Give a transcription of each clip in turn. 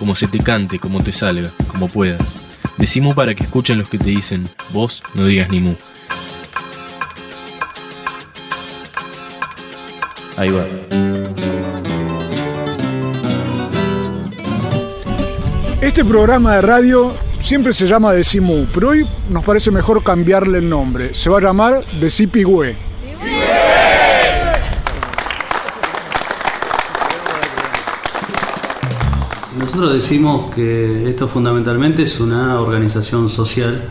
como se te cante, como te salga, como puedas. Decimu para que escuchen los que te dicen, vos no digas ni mu. Ahí va. Este programa de radio siempre se llama Decimu, pero hoy nos parece mejor cambiarle el nombre. Se va a llamar Decipigüe. Nosotros decimos que esto fundamentalmente es una organización social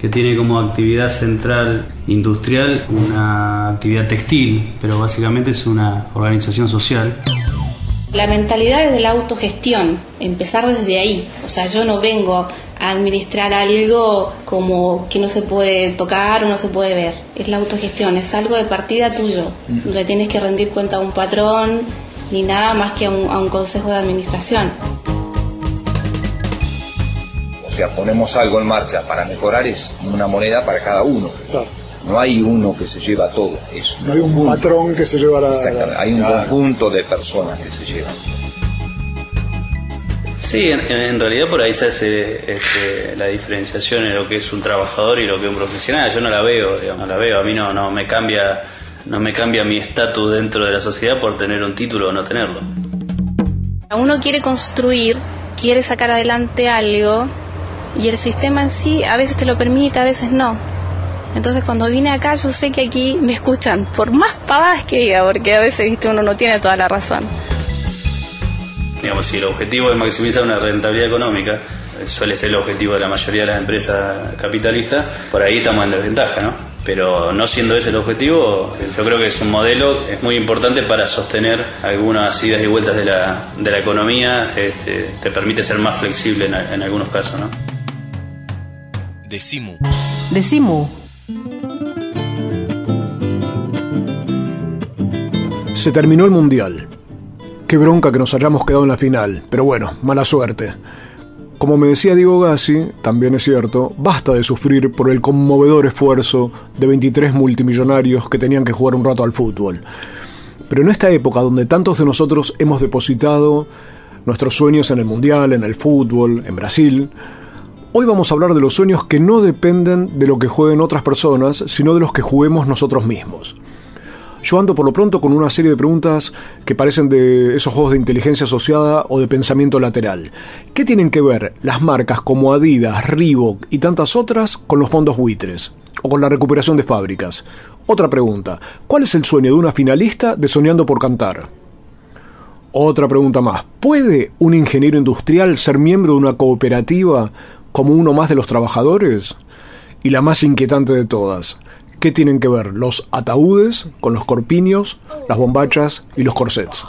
que tiene como actividad central industrial una actividad textil, pero básicamente es una organización social. La mentalidad es de la autogestión, empezar desde ahí. O sea, yo no vengo a administrar algo como que no se puede tocar o no se puede ver. Es la autogestión, es algo de partida tuyo. No le tienes que rendir cuenta a un patrón ni nada más que a un, a un consejo de administración. O sea, ponemos algo en marcha para mejorar, es una moneda para cada uno. No hay uno que se lleva todo. Es No hay un conjunto. patrón que se lleva la... Exactamente, hay un conjunto de personas que se llevan. Sí, en, en realidad por ahí se hace este, la diferenciación en lo que es un trabajador y lo que es un profesional. Yo no la veo, digamos, no la veo. A mí no, no me cambia, no me cambia mi estatus dentro de la sociedad por tener un título o no tenerlo. Uno quiere construir, quiere sacar adelante algo y el sistema en sí a veces te lo permite, a veces no. Entonces cuando vine acá yo sé que aquí me escuchan, por más pavadas que diga, porque a veces viste uno no tiene toda la razón. Digamos, si el objetivo es maximizar una rentabilidad económica, suele ser el objetivo de la mayoría de las empresas capitalistas, por ahí estamos en desventaja, ¿no? Pero no siendo ese el objetivo, yo creo que es un modelo es muy importante para sostener algunas idas y vueltas de la, de la economía, este, te permite ser más flexible en algunos casos, ¿no? Decimu. Decimu. Se terminó el Mundial. Qué bronca que nos hayamos quedado en la final, pero bueno, mala suerte. Como me decía Diego Gassi, también es cierto, basta de sufrir por el conmovedor esfuerzo de 23 multimillonarios que tenían que jugar un rato al fútbol. Pero en esta época donde tantos de nosotros hemos depositado nuestros sueños en el Mundial, en el fútbol, en Brasil, hoy vamos a hablar de los sueños que no dependen de lo que jueguen otras personas, sino de los que juguemos nosotros mismos. Yo ando por lo pronto con una serie de preguntas que parecen de esos juegos de inteligencia asociada o de pensamiento lateral. ¿Qué tienen que ver las marcas como Adidas, Reebok y tantas otras con los fondos buitres? O con la recuperación de fábricas. Otra pregunta. ¿Cuál es el sueño de una finalista de Soñando por Cantar? Otra pregunta más. ¿Puede un ingeniero industrial ser miembro de una cooperativa como uno más de los trabajadores? Y la más inquietante de todas. ¿Qué tienen que ver los ataúdes con los corpiños, las bombachas y los corsets?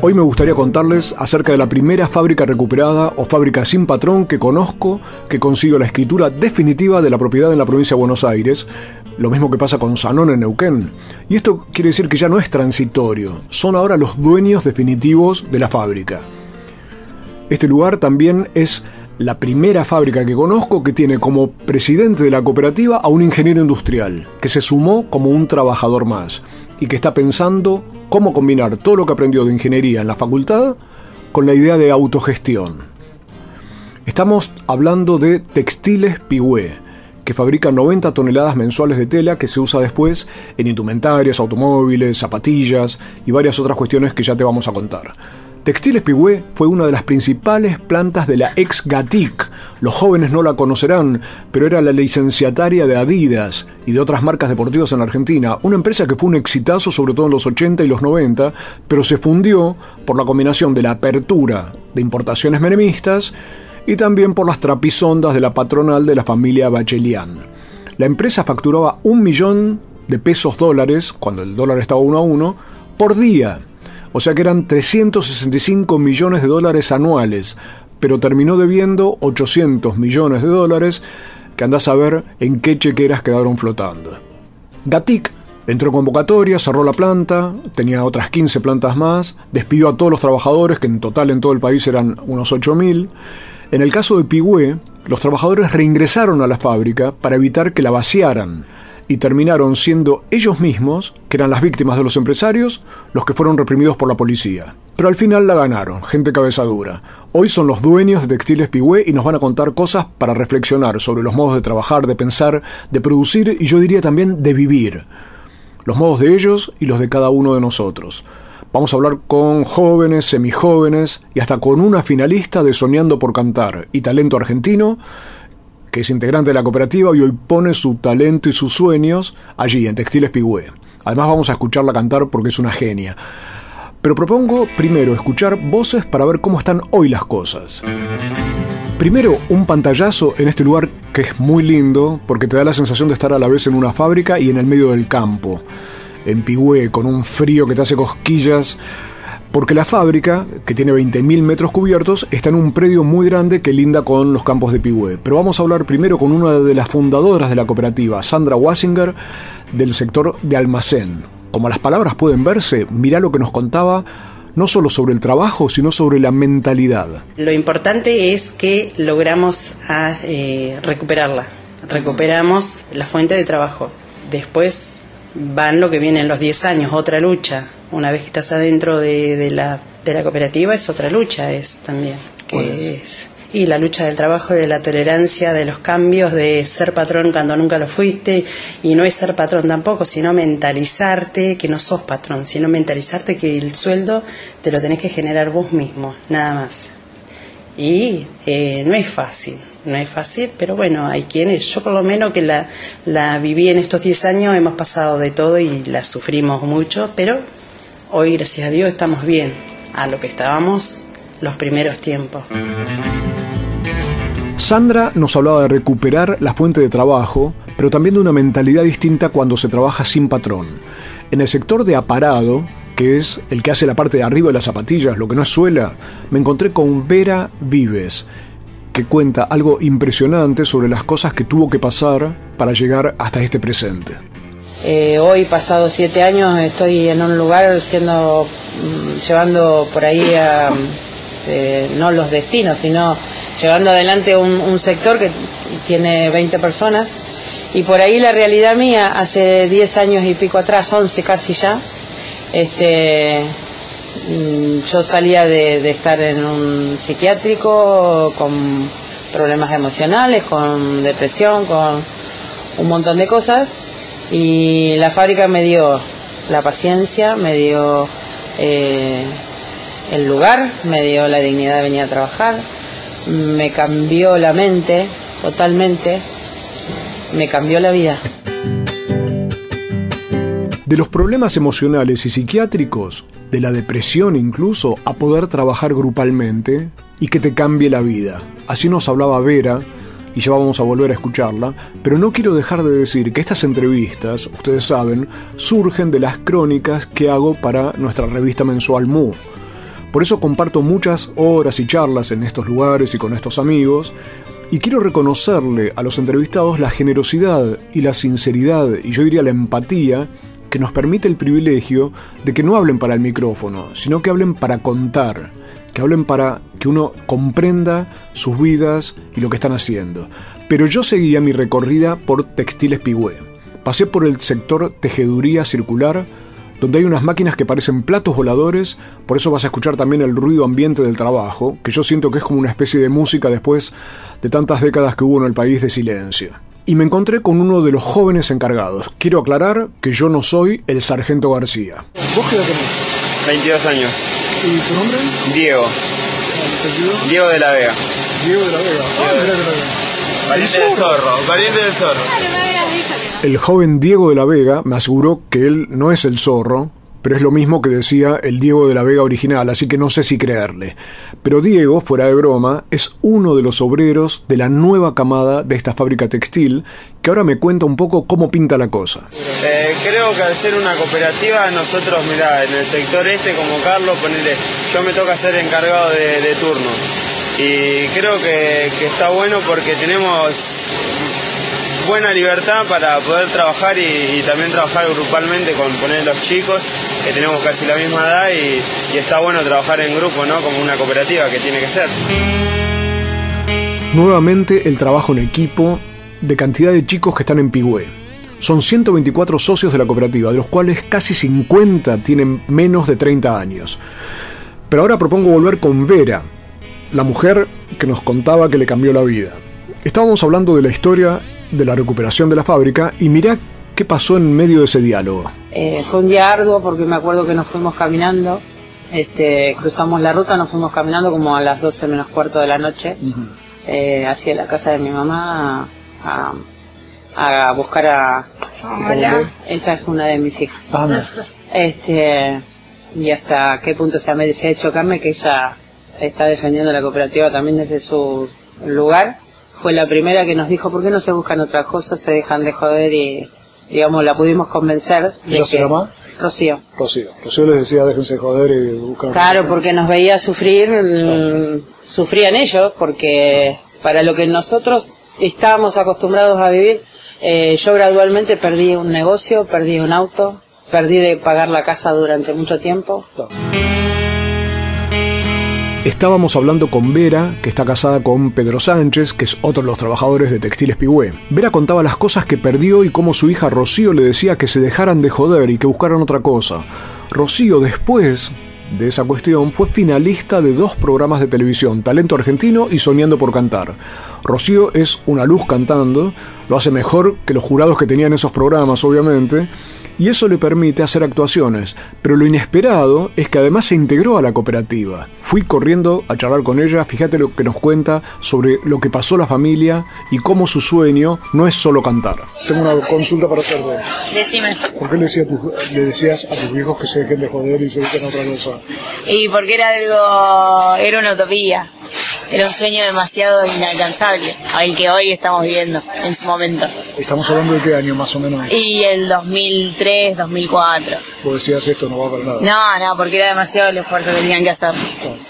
Hoy me gustaría contarles acerca de la primera fábrica recuperada o fábrica sin patrón que conozco que consiguió la escritura definitiva de la propiedad en la provincia de Buenos Aires, lo mismo que pasa con Sanón en Neuquén. Y esto quiere decir que ya no es transitorio, son ahora los dueños definitivos de la fábrica. Este lugar también es la primera fábrica que conozco que tiene como presidente de la cooperativa a un ingeniero industrial, que se sumó como un trabajador más y que está pensando cómo combinar todo lo que aprendió de ingeniería en la facultad con la idea de autogestión. Estamos hablando de Textiles Pigüé, que fabrica 90 toneladas mensuales de tela que se usa después en indumentarias, automóviles, zapatillas y varias otras cuestiones que ya te vamos a contar. Textiles Pigüé fue una de las principales plantas de la ex Gatic. Los jóvenes no la conocerán, pero era la licenciataria de Adidas y de otras marcas deportivas en Argentina. Una empresa que fue un exitazo sobre todo en los 80 y los 90, pero se fundió por la combinación de la apertura de importaciones menemistas y también por las trapisondas de la patronal de la familia Bachelian. La empresa facturaba un millón de pesos dólares, cuando el dólar estaba uno a uno, por día. O sea que eran 365 millones de dólares anuales, pero terminó debiendo 800 millones de dólares que andás a ver en qué chequeras quedaron flotando. Gatic entró en convocatoria, cerró la planta, tenía otras 15 plantas más, despidió a todos los trabajadores, que en total en todo el país eran unos 8.000. En el caso de Pigüé, los trabajadores reingresaron a la fábrica para evitar que la vaciaran y terminaron siendo ellos mismos, que eran las víctimas de los empresarios, los que fueron reprimidos por la policía. Pero al final la ganaron, gente cabezadura. Hoy son los dueños de Textiles Pigüé y nos van a contar cosas para reflexionar sobre los modos de trabajar, de pensar, de producir y yo diría también de vivir. Los modos de ellos y los de cada uno de nosotros. Vamos a hablar con jóvenes, semijóvenes y hasta con una finalista de Soñando por Cantar y Talento Argentino que es integrante de la cooperativa y hoy pone su talento y sus sueños allí, en Textiles Pigüé. Además vamos a escucharla cantar porque es una genia. Pero propongo primero escuchar voces para ver cómo están hoy las cosas. Primero, un pantallazo en este lugar que es muy lindo porque te da la sensación de estar a la vez en una fábrica y en el medio del campo. En Pigüé, con un frío que te hace cosquillas, porque la fábrica, que tiene 20.000 metros cubiertos, está en un predio muy grande que linda con los campos de Pigüé. Pero vamos a hablar primero con una de las fundadoras de la cooperativa, Sandra Wasinger, del sector de almacén. Como las palabras pueden verse, mirá lo que nos contaba no solo sobre el trabajo, sino sobre la mentalidad. Lo importante es que logramos a, eh, recuperarla, recuperamos la fuente de trabajo. Después van lo que vienen los 10 años, otra lucha, una vez que estás adentro de, la, de la cooperativa es otra lucha, es también. Que y la lucha del trabajo, de la tolerancia, de los cambios, de ser patrón cuando nunca lo fuiste, y no es ser patrón tampoco, sino mentalizarte que no sos patrón, sino mentalizarte que el sueldo te lo tenés que generar vos mismo, nada más. Y eh, no es fácil, no es fácil, pero bueno, hay quienes, yo por lo menos que la, la viví en estos 10 años, hemos pasado de todo y la sufrimos mucho, pero Hoy, gracias a Dios, estamos bien a lo que estábamos los primeros tiempos. Sandra nos hablaba de recuperar la fuente de trabajo, pero también de una mentalidad distinta cuando se trabaja sin patrón. En el sector de aparado, que es el que hace la parte de arriba de las zapatillas, lo que no es suela, me encontré con Vera Vives, que cuenta algo impresionante sobre las cosas que tuvo que pasar para llegar hasta este presente. Eh, hoy, pasado siete años, estoy en un lugar siendo, mm, llevando por ahí eh, no los destinos, sino llevando adelante un, sector que tiene 20 personas. Y por ahí la realidad mía, hace 10 años y pico atrás, 11 casi ya, este, mm, yo salía de estar en un psiquiátrico con problemas emocionales, con depresión, con un montón de cosas. Y la fábrica me dio la paciencia, me dio eh, el lugar, me dio la dignidad de venir a trabajar, me cambió la mente totalmente, me cambió la vida. De los problemas emocionales y psiquiátricos, de la depresión incluso, a poder trabajar grupalmente y que te cambie la vida. Así nos hablaba Vera, y ya vamos a volver a escucharla, pero no quiero dejar de decir que estas entrevistas, ustedes saben, surgen de las crónicas que hago para nuestra revista mensual Mu. Por eso comparto muchas horas y charlas en estos lugares y con estos amigos, y quiero reconocerle a los entrevistados la generosidad y la sinceridad, y yo diría la empatía, que nos permite el privilegio de que no hablen para el micrófono, sino que hablen para contar que hablen para que uno comprenda sus vidas y lo que están haciendo. Pero yo seguía mi recorrida por Textiles Pigüé. Pasé por el sector tejeduría circular, donde hay unas máquinas que parecen platos voladores, por eso vas a escuchar también el ruido ambiente del trabajo, que yo siento que es como una especie de música después de tantas décadas que hubo en el país de silencio. Y me encontré con uno de los jóvenes encargados. Quiero aclarar que yo no soy el sargento García. ¿Vos qué edad tenés? 22 años. ¿Y tu nombre? Diego. Diego de la Vega. Diego de la Vega. Ah, pariente del zorro, pariente del zorro. El joven Diego de la Vega me aseguró que él no es el zorro, pero es lo mismo que decía el Diego de la Vega original, así que no sé si creerle. Pero Diego, fuera de broma, es uno de los obreros de la nueva camada de esta fábrica textil, que ahora me cuenta un poco cómo pinta la cosa. Eh, creo que al ser una cooperativa, nosotros, mira, en el sector este, como Carlos, ponele, yo me toca ser encargado de, turno. Y creo que está bueno porque tenemos buena libertad para poder trabajar y, también trabajar grupalmente con poner los chicos, que tenemos casi la misma edad y, está bueno trabajar en grupo, ¿no? Como una cooperativa que tiene que ser. Nuevamente el trabajo en equipo de cantidad de chicos que están en Pigüé. Son 124 socios de la cooperativa, de los cuales casi 50 tienen menos de 30 años. Pero ahora propongo volver con Vera, la mujer que nos contaba que le cambió la vida. Estábamos hablando de la historia de la recuperación de la fábrica y mirá qué pasó en medio de ese diálogo. Eh, fue un día arduo porque me acuerdo que nos fuimos caminando, este, cruzamos la ruta, nos fuimos caminando como a las 12 menos cuarto de la noche eh, hacia la casa de mi mamá a, buscar a... Esa es una de mis hijas. Ah, este, y hasta qué punto se me desea chocarme que ella está defendiendo la cooperativa también desde su lugar fue la primera que nos dijo, ¿por qué no se buscan otras cosas, se dejan de joder y, digamos, la pudimos convencer. De se llama? Rocío. Rocío. Rocío les decía, déjense joder y buscan... Claro, porque nos veía sufrir, sufrían ellos, porque para lo que nosotros estábamos acostumbrados a vivir, eh, yo gradualmente perdí un negocio, perdí un auto, perdí de pagar la casa durante mucho tiempo. Estábamos hablando con Vera, que está casada con Pedro Sánchez, que es otro de los trabajadores de Textiles Pigüé. Vera contaba las cosas que perdió y cómo su hija Rocío le decía que se dejaran de joder y que buscaran otra cosa. Rocío después de esa cuestión fue finalista de dos programas de televisión, Talento Argentino y Soñando por Cantar. Rocío es una luz cantando, lo hace mejor que los jurados que tenían esos programas, obviamente, y eso le permite hacer actuaciones. Pero lo inesperado es que además se integró a la cooperativa. Fui corriendo a charlar con ella, fíjate lo que nos cuenta sobre lo que pasó la familia y cómo su sueño no es solo cantar. Tengo una consulta para hacerte. Decime. ¿Por qué le, le decías a tus hijos que se dejen de joder y se dediquen a otra cosa? Y porque era algo, era una utopía era un sueño demasiado inalcanzable, al que hoy estamos viviendo en su momento. ¿Estamos hablando de qué año más o menos? Y el 2003, 2004. Vos decías esto no va para nada. No, no, porque era demasiado el esfuerzo que tenían que hacer.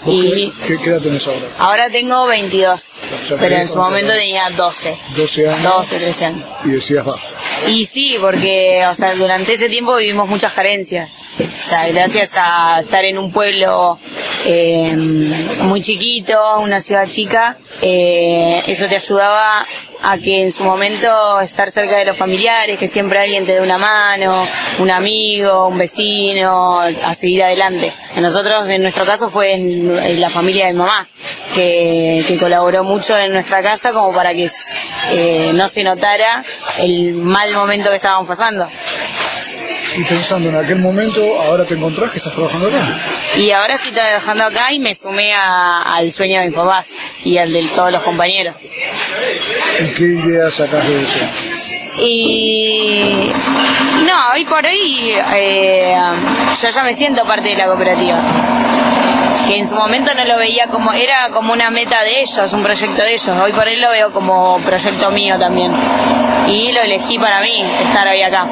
y qué, qué, edad tenés ahora? Ahora tengo 22, pero en su momento tenía 12. 12 años. 12, 13 años. Y decías va. Y sí, porque o sea, durante ese tiempo vivimos muchas carencias. O sea, gracias a estar en un pueblo eh, muy chiquito, una ciudad chica, eh, eso te ayudaba a que en su momento estar cerca de los familiares, que siempre alguien te dé una mano, un amigo, un vecino, a seguir adelante. nosotros, en nuestro caso, fue en, la familia de mamá, que, colaboró mucho en nuestra casa como para que eh, no se notara el mal momento que estábamos pasando. Y pensando en aquel momento, ahora te encontrás que estás trabajando acá. Y ahora estoy trabajando acá y me sumé al sueño de mis papás y al de todos los compañeros. ¿Y qué ideas sacas de eso? Y no, hoy por hoy eh, yo ya me siento parte de la cooperativa que en su momento no lo veía como, era como una meta de ellos, un proyecto de ellos. Hoy por él lo veo como proyecto mío también. Y lo elegí para mí, estar hoy acá.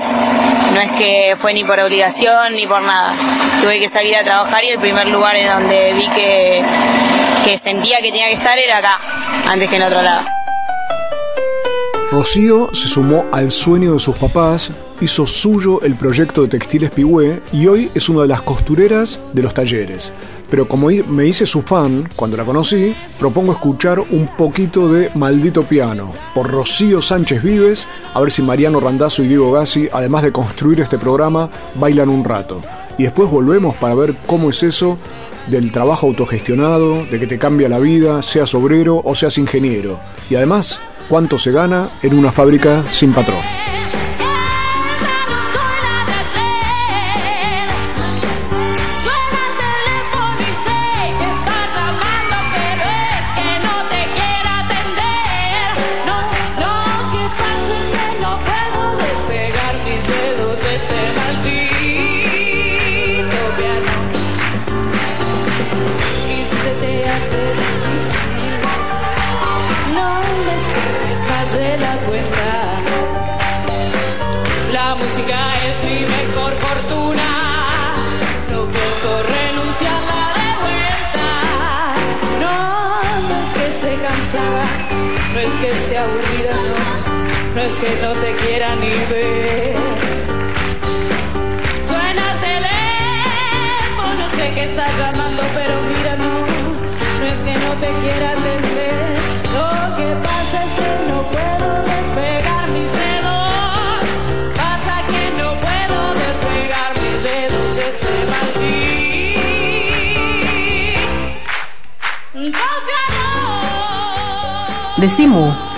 No es que fue ni por obligación ni por nada. Tuve que salir a trabajar y el primer lugar en donde vi que, que sentía que tenía que estar era acá, antes que en otro lado. Rocío se sumó al sueño de sus papás, hizo suyo el proyecto de Textiles Pigüé y hoy es una de las costureras de los talleres. Pero como me hice su fan cuando la conocí, propongo escuchar un poquito de Maldito Piano por Rocío Sánchez Vives, a ver si Mariano Randazzo y Diego Gassi, además de construir este programa, bailan un rato. Y después volvemos para ver cómo es eso del trabajo autogestionado, de que te cambia la vida, seas obrero o seas ingeniero. Y además, cuánto se gana en una fábrica sin patrón. Te quiera ni ver. Suena el teléfono, sé que estás llamando, pero mira, no, no es que no te quiera atender. Lo que pasa es que no puedo despegar mis dedos. Pasa que no puedo despegar mis dedos de ese maldito. Decimu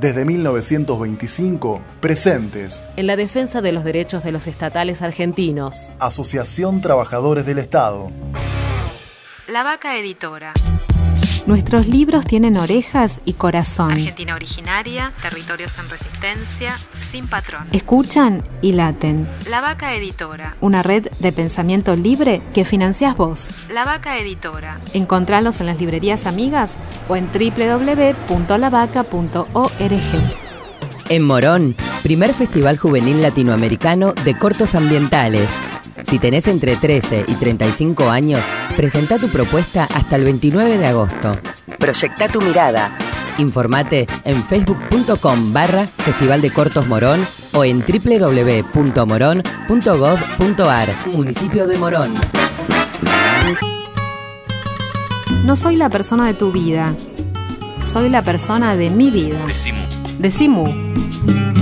Desde 1925, presentes. En la defensa de los derechos de los estatales argentinos. Asociación Trabajadores del Estado. La Vaca Editora. Nuestros libros tienen orejas y corazón. Argentina originaria, territorios en resistencia, sin patrón. Escuchan y laten. La Vaca Editora. Una red de pensamiento libre que financiás vos. La Vaca Editora. Encontralos en las librerías amigas o en www.lavaca.org. En Morón, primer Festival Juvenil Latinoamericano de Cortos Ambientales. Si tenés entre 13 y 35 años, presenta tu propuesta hasta el 29 de agosto. Proyecta tu mirada. Informate en facebook.com barra Festival de Cortos Morón o en www.morón.gov.ar Municipio de Morón. No soy la persona de tu vida. Soy la persona de mi vida. Decimu. Decimu.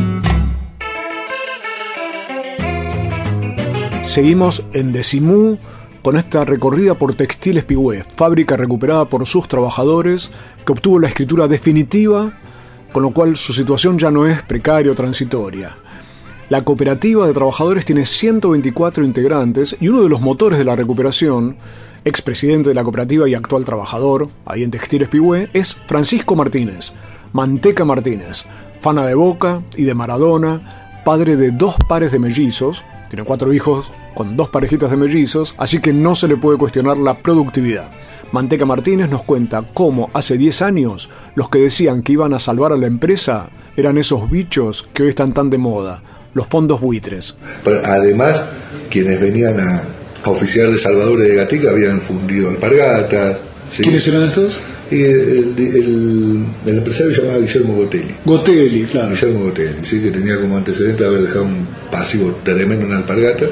Seguimos en Decimú con esta recorrida por Textiles Pigüé, fábrica recuperada por sus trabajadores que obtuvo la escritura definitiva, con lo cual su situación ya no es precaria o transitoria. La cooperativa de trabajadores tiene 124 integrantes y uno de los motores de la recuperación, expresidente de la cooperativa y actual trabajador, ahí en Textiles Pigüé, es Francisco Martínez, Manteca Martínez, fana de Boca y de Maradona, padre de dos pares de mellizos, tiene cuatro hijos con dos parejitas de mellizos, así que no se le puede cuestionar la productividad. Manteca Martínez nos cuenta cómo hace 10 años los que decían que iban a salvar a la empresa eran esos bichos que hoy están tan de moda, los fondos buitres. Pero además, quienes venían a, a oficiar de salvadores de Gatica habían fundido alpargatas. ¿sí? ¿Quiénes eran estos? Y el, el- el- empresario se llamaba Guillermo Gotelli. Gotelli, claro. Guillermo Gotelli, ¿sí? que tenía como antecedente haber dejado un pasivo tremendo en alpargata,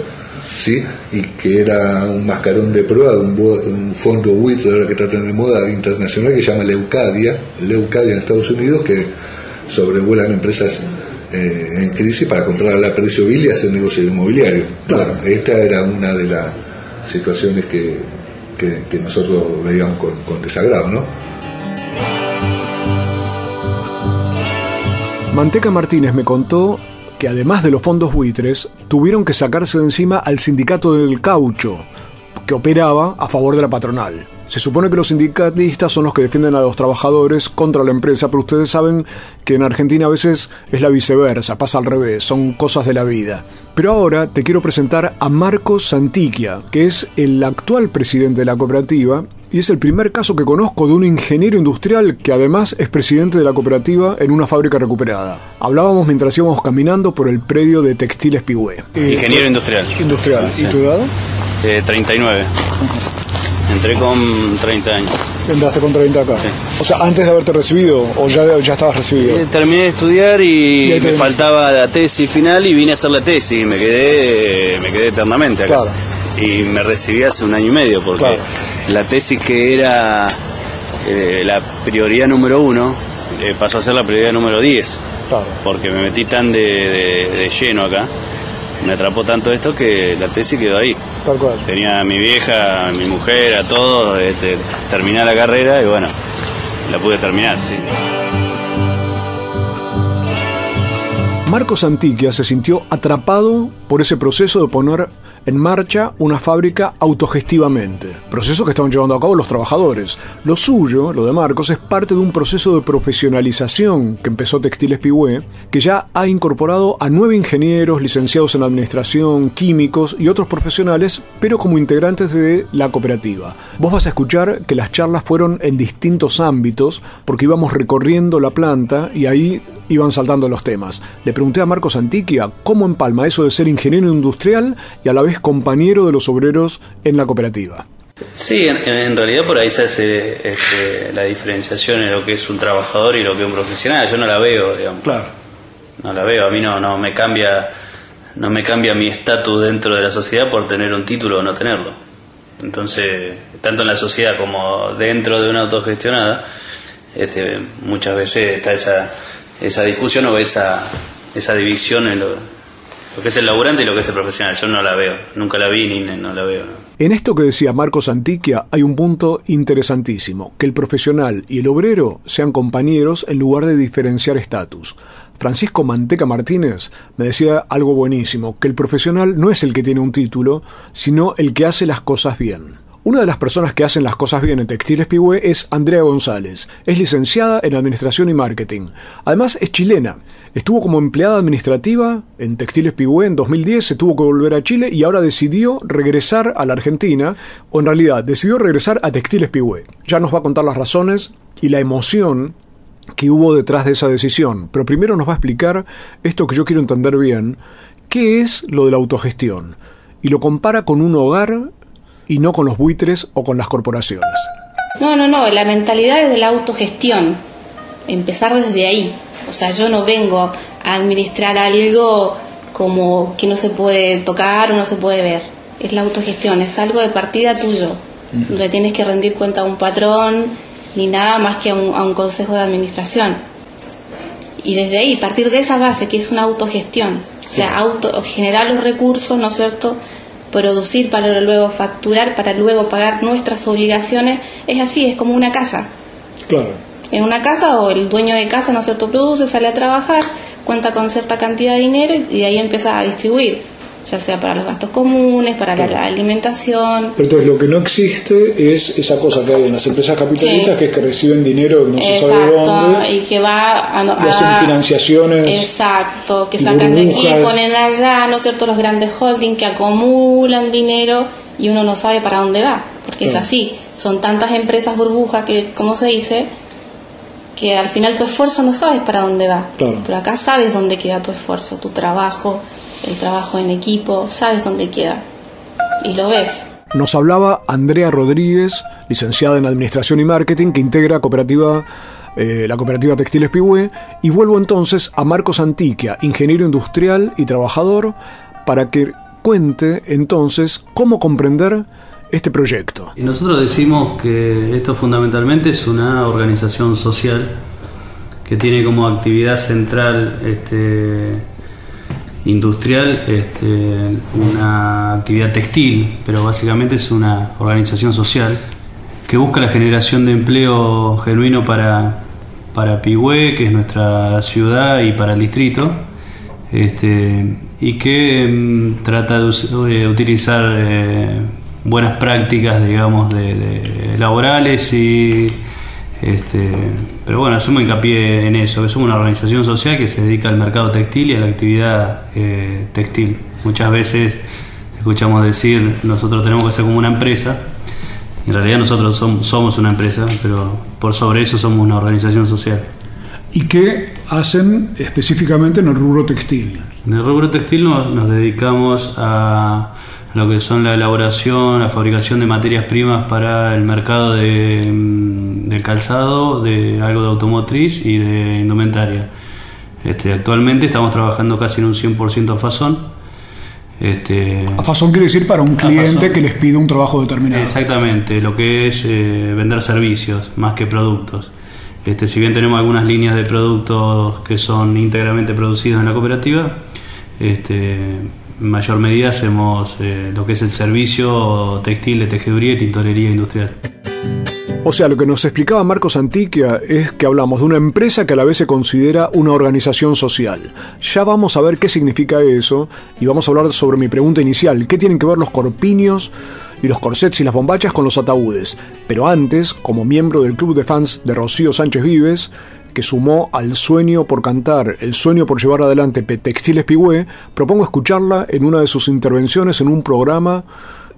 ¿sí? y que era un mascarón de prueba de un, un fondo buitre ahora que está tan de moda internacional que se llama Leucadia, Leucadia en Estados Unidos, que sobrevuelan empresas eh, en crisis para comprar a precio vil y hacer negocio inmobiliario. Bueno, esta era una de las situaciones que, que- que nosotros veíamos con, con desagrado, ¿no? Manteca Martínez me contó que además de los fondos buitres, tuvieron que sacarse de encima al sindicato del caucho, que operaba a favor de la patronal. Se supone que los sindicalistas son los que defienden a los trabajadores contra la empresa, pero ustedes saben que en Argentina a veces es la viceversa, pasa al revés, son cosas de la vida. Pero ahora te quiero presentar a Marcos Santiquia, que es el actual presidente de la cooperativa y es el primer caso que conozco de un ingeniero industrial que además es presidente de la cooperativa en una fábrica recuperada. Hablábamos mientras íbamos caminando por el predio de Textiles Pigüé. Ingeniero industrial. Industrial. ¿Y tu edad? Eh, 39. Entré con 30 años. Entraste con 30 acá. O sea, antes de haberte recibido o ya, ya estabas recibido. Eh, Terminé de estudiar y, Y me faltaba la tesis final y vine a hacer la tesis y me quedé, me quedé eternamente acá. Claro. Y me recibí hace un año y medio porque Claro. la tesis que era eh, la prioridad número uno eh, pasó a ser la prioridad número 10. Claro. Porque me metí tan de, de- de lleno acá, me atrapó tanto esto que la tesis quedó ahí. Tal cual. Tenía a mi vieja, a mi mujer, a todos, este, terminé la carrera y bueno, la pude terminar, sí. Marcos Antiquia se sintió atrapado por ese proceso de poner en marcha una fábrica autogestivamente, proceso que estaban llevando a cabo los trabajadores. Lo suyo, lo de Marcos, es parte de un proceso de profesionalización que empezó Textiles Pigüé, que ya ha incorporado a nueve ingenieros, licenciados en administración, químicos y otros profesionales, pero como integrantes de la cooperativa. Vos vas a escuchar que las charlas fueron en distintos ámbitos, porque íbamos recorriendo la planta y ahí iban saltando los temas. Le pregunté a Marcos Antiquia cómo empalma eso de ser ingeniero industrial y a la vez compañero de los obreros en la cooperativa. Sí, en, en realidad por ahí se hace este, la diferenciación en lo que es un trabajador y lo que es un profesional. Yo no la veo, digamos. Claro. No la veo. A mí no, no me cambia, no me cambia mi estatus dentro de la sociedad por tener un título o no tenerlo. Entonces, tanto en la sociedad como dentro de una autogestionada, este, muchas veces está esa, esa discusión o esa, esa división en lo, que es el laburante y lo que es el profesional. Yo no la veo, nunca la vi ni no la veo. En esto que decía Marcos Antiquia hay un punto interesantísimo, que el profesional y el obrero sean compañeros en lugar de diferenciar estatus. Francisco Manteca Martínez me decía algo buenísimo, que el profesional no es el que tiene un título, sino el que hace las cosas bien. Una de las personas que hacen las cosas bien en Textiles Pigüé es Andrea González. Es licenciada en Administración y Marketing. Además es chilena. Estuvo como empleada administrativa en Textiles Pigüé en 2010, se tuvo que volver a Chile y ahora decidió regresar a la Argentina, o en realidad decidió regresar a Textiles Pigüé. Ya nos va a contar las razones y la emoción que hubo detrás de esa decisión. Pero primero nos va a explicar esto que yo quiero entender bien, qué es lo de la autogestión. Y lo compara con un hogar y no con los buitres o con las corporaciones. No, no, no, la mentalidad es de la autogestión, empezar desde ahí. O sea, yo no vengo a administrar algo como que no se puede tocar o no se puede ver. Es la autogestión, es algo de partida tuyo. No le tienes que rendir cuenta a un patrón ni nada más que a un, a un consejo de administración. Y desde ahí, partir de esa base que es una autogestión, o sea, auto, generar los recursos, ¿no es cierto? Producir para luego facturar, para luego pagar nuestras obligaciones, es así, es como una casa. Claro. En una casa o el dueño de casa, ¿no es cierto?, produce, sale a trabajar, cuenta con cierta cantidad de dinero y de ahí empieza a distribuir, ya sea para los gastos comunes, para la, la alimentación. Pero entonces lo que no existe es esa cosa que hay en las empresas capitalistas, Sí. que es que reciben dinero no se sabe dónde, y que va a, y hacen financiaciones. Exacto, que sacan de aquí y ponen allá, ¿no es cierto? Los grandes holding que acumulan dinero y uno no sabe para dónde va, porque es así. Son tantas empresas burbujas que, como se dice, que al final tu esfuerzo no sabes para dónde va. Claro. Pero acá sabes dónde queda tu esfuerzo, tu trabajo, el trabajo en equipo, sabes dónde queda. Y lo ves. Nos hablaba Andrea Rodríguez, licenciada en Administración y Marketing, que integra cooperativa, eh, la cooperativa Textiles Pigüé, y vuelvo entonces a Marcos Antiquia, ingeniero industrial y trabajador, para que cuente entonces cómo comprender este proyecto. Y nosotros decimos que esto fundamentalmente es una organización social que tiene como actividad central este, industrial este, una actividad textil, pero básicamente es una organización social que busca la generación de empleo genuino para, para que es nuestra ciudad, y para el distrito, este, y que mm, trata de, de utilizar eh, buenas prácticas, digamos, de laborales y este, pero bueno, hacemos hincapié en eso, que somos una organización social que se dedica al mercado textil y a la actividad eh, textil. Muchas veces escuchamos decir, nosotros tenemos que ser como una empresa, en realidad nosotros som- somos una empresa, pero por sobre eso somos una organización social. ¿Y qué hacen específicamente en el rubro textil? En el rubro textil nos, nos dedicamos a lo que son la elaboración, la fabricación de materias primas para el mercado de, mm, del calzado, de algo de automotriz y de indumentaria. Este, actualmente estamos trabajando casi en un 100% a Fasón. Este, A Fasón quiere decir para un cliente que les pide un trabajo determinado. Exactamente, lo que es eh, vender servicios más que productos. Este, si bien tenemos algunas líneas de productos que son íntegramente producidos en la cooperativa, este, en mayor medida hacemos eh, lo que es el servicio textil de tejeduría y tintorería industrial. O sea, lo que nos explicaba Marcos Antiquia es que hablamos de una empresa que a la vez se considera una organización social. Ya vamos a ver qué significa eso y vamos a hablar sobre mi pregunta inicial, ¿qué tienen que ver los corpiños y los corsets y las bombachas con los ataúdes? Pero antes, como miembro del club de fans de Rocío Sánchez Vives, que sumó al sueño por cantar, el sueño por llevar adelante Textiles Pigüé, propongo escucharla en una de sus intervenciones en un programa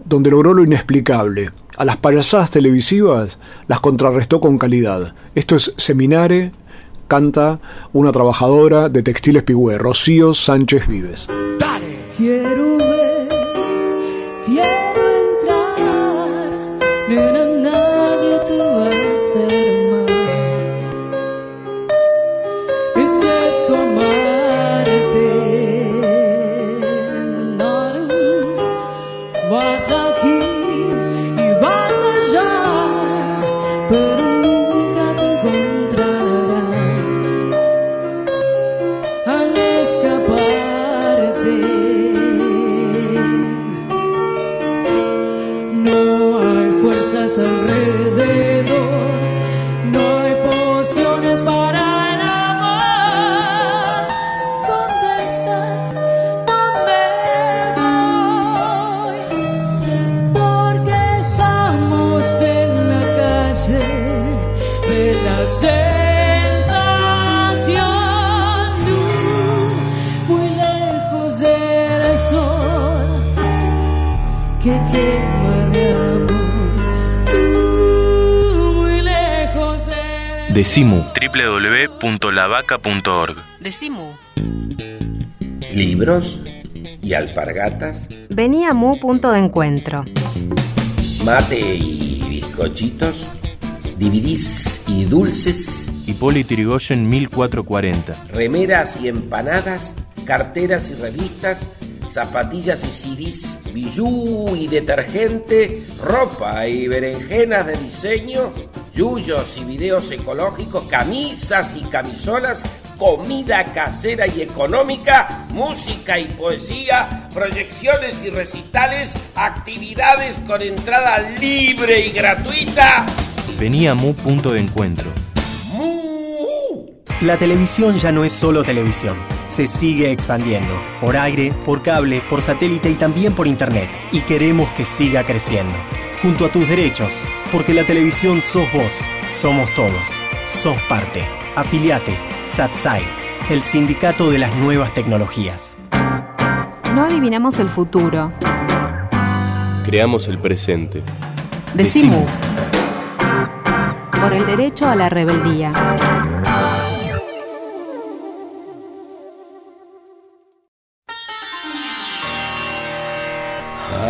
donde logró lo inexplicable. A las payasadas televisivas las contrarrestó con calidad. Esto es Seminare, canta una trabajadora de Textiles Pigüé, Rocío Sánchez Vives. Ver, quiero Decimu www.lavaca.org Decimu. libros y alpargatas, Venía a Mu punto de encuentro. mate y bizcochitos, DVDs y dulces, Hipólito Yrigoyen 1440. remeras y empanadas, carteras y revistas, zapatillas y CDs, bijú y detergente, ropa y berenjenas de diseño, yuyos y videos ecológicos, camisas y camisolas, comida casera y económica, música y poesía, proyecciones y recitales, actividades con entrada libre y gratuita. Venía Mu punto de encuentro. La televisión ya no es solo televisión. Se sigue expandiendo. Por aire, por cable, por satélite y también por internet. Y queremos que siga creciendo. Junto a tus derechos. Porque la televisión sos vos. Somos todos. Sos parte. Afiliate. SATSAI. El sindicato de las nuevas tecnologías. No adivinamos el futuro. Creamos el presente. Decimu. Por el derecho a la rebeldía.